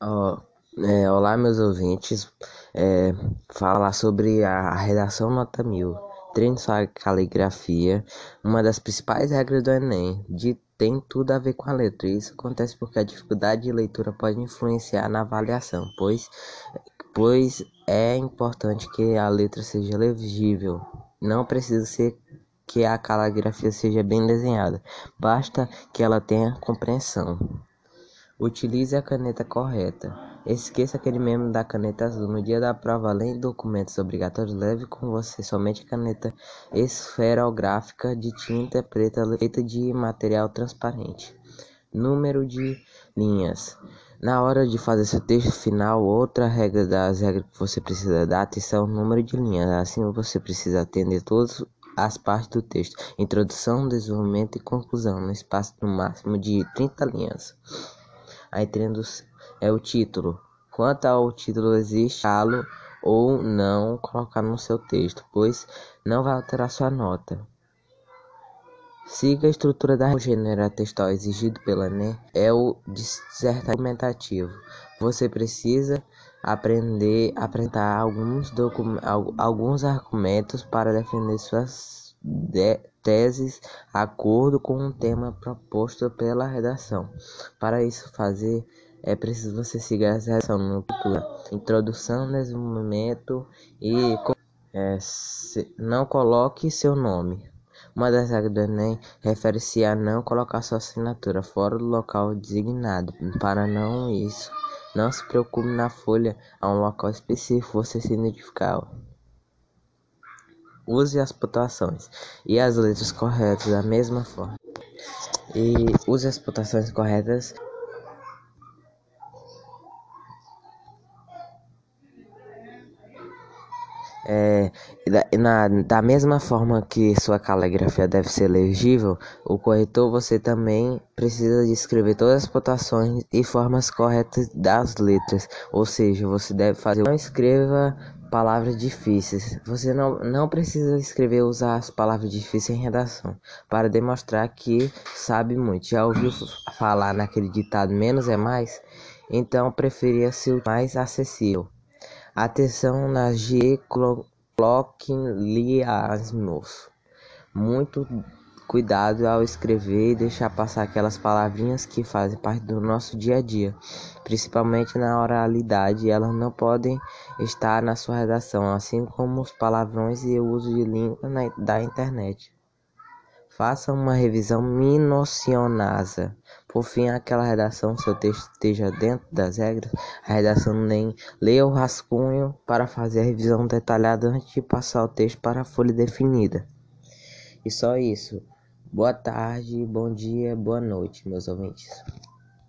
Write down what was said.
Ó, é, olá, meus ouvintes. É, falar sobre a redação nota mil. Treine sua caligrafia. Uma das principais regras do Enem. De, tem tudo a ver com a letra. Isso acontece porque a dificuldade de leitura pode influenciar na avaliação, pois, pois é importante que a letra seja legível. Não precisa ser que a caligrafia seja bem desenhada, basta que ela tenha compreensão. Utilize a caneta correta. Esqueça aquele meme da caneta azul. No dia da prova, além de documentos obrigatórios, leve com você somente a caneta esferográfica de tinta preta feita de material transparente. Número de linhas. Na hora de fazer seu texto final, outra regra das regras que você precisa dar atenção ao número de linhas. Assim você precisa atender todas as partes do texto: introdução, desenvolvimento e conclusão, no espaço no máximo de 30 linhas. A introdução é o título. Quanto ao título, existe lo ou não colocar no seu texto, pois não vai alterar sua nota. Siga a estrutura da gênero textual exigido pela NEM, é o dissertativo. Você precisa aprender a apresentar alguns, alguns argumentos para defender suas teses acordo com o tema proposto pela redação. Para isso fazer, é preciso você seguir essa redação no cultura, introdução, desenvolvimento e é, se, não coloque seu nome. Uma das regras do Enem refere-se a não colocar sua assinatura fora do local designado. Para não isso, não se preocupe na folha a um local específico você se identificar. Use as pontuações e as letras corretas da mesma forma. E use as pontuações corretas É, na, da mesma forma que sua caligrafia deve ser legível, o corretor você também precisa de escrever todas as pontuações e formas corretas das letras, ou seja, você deve fazer. Não escreva palavras difíceis. Você não, não precisa escrever usar as palavras difíceis em redação para demonstrar que sabe muito. Já ouviu falar naquele ditado menos é mais? Então preferia ser mais acessível. Atenção na G. Cloquin-Liasmos. Muito cuidado ao escrever e deixar passar aquelas palavrinhas que fazem parte do nosso dia a dia, principalmente na oralidade, elas não podem estar na sua redação, assim como os palavrões e o uso de língua na, da internet. Faça uma revisão minuciosa. Por fim, aquela redação, seu texto esteja dentro das regras, a redação nem leia o rascunho para fazer a revisão detalhada antes de passar o texto para a folha definida. E só isso. Boa tarde, bom dia, boa noite, meus ouvintes.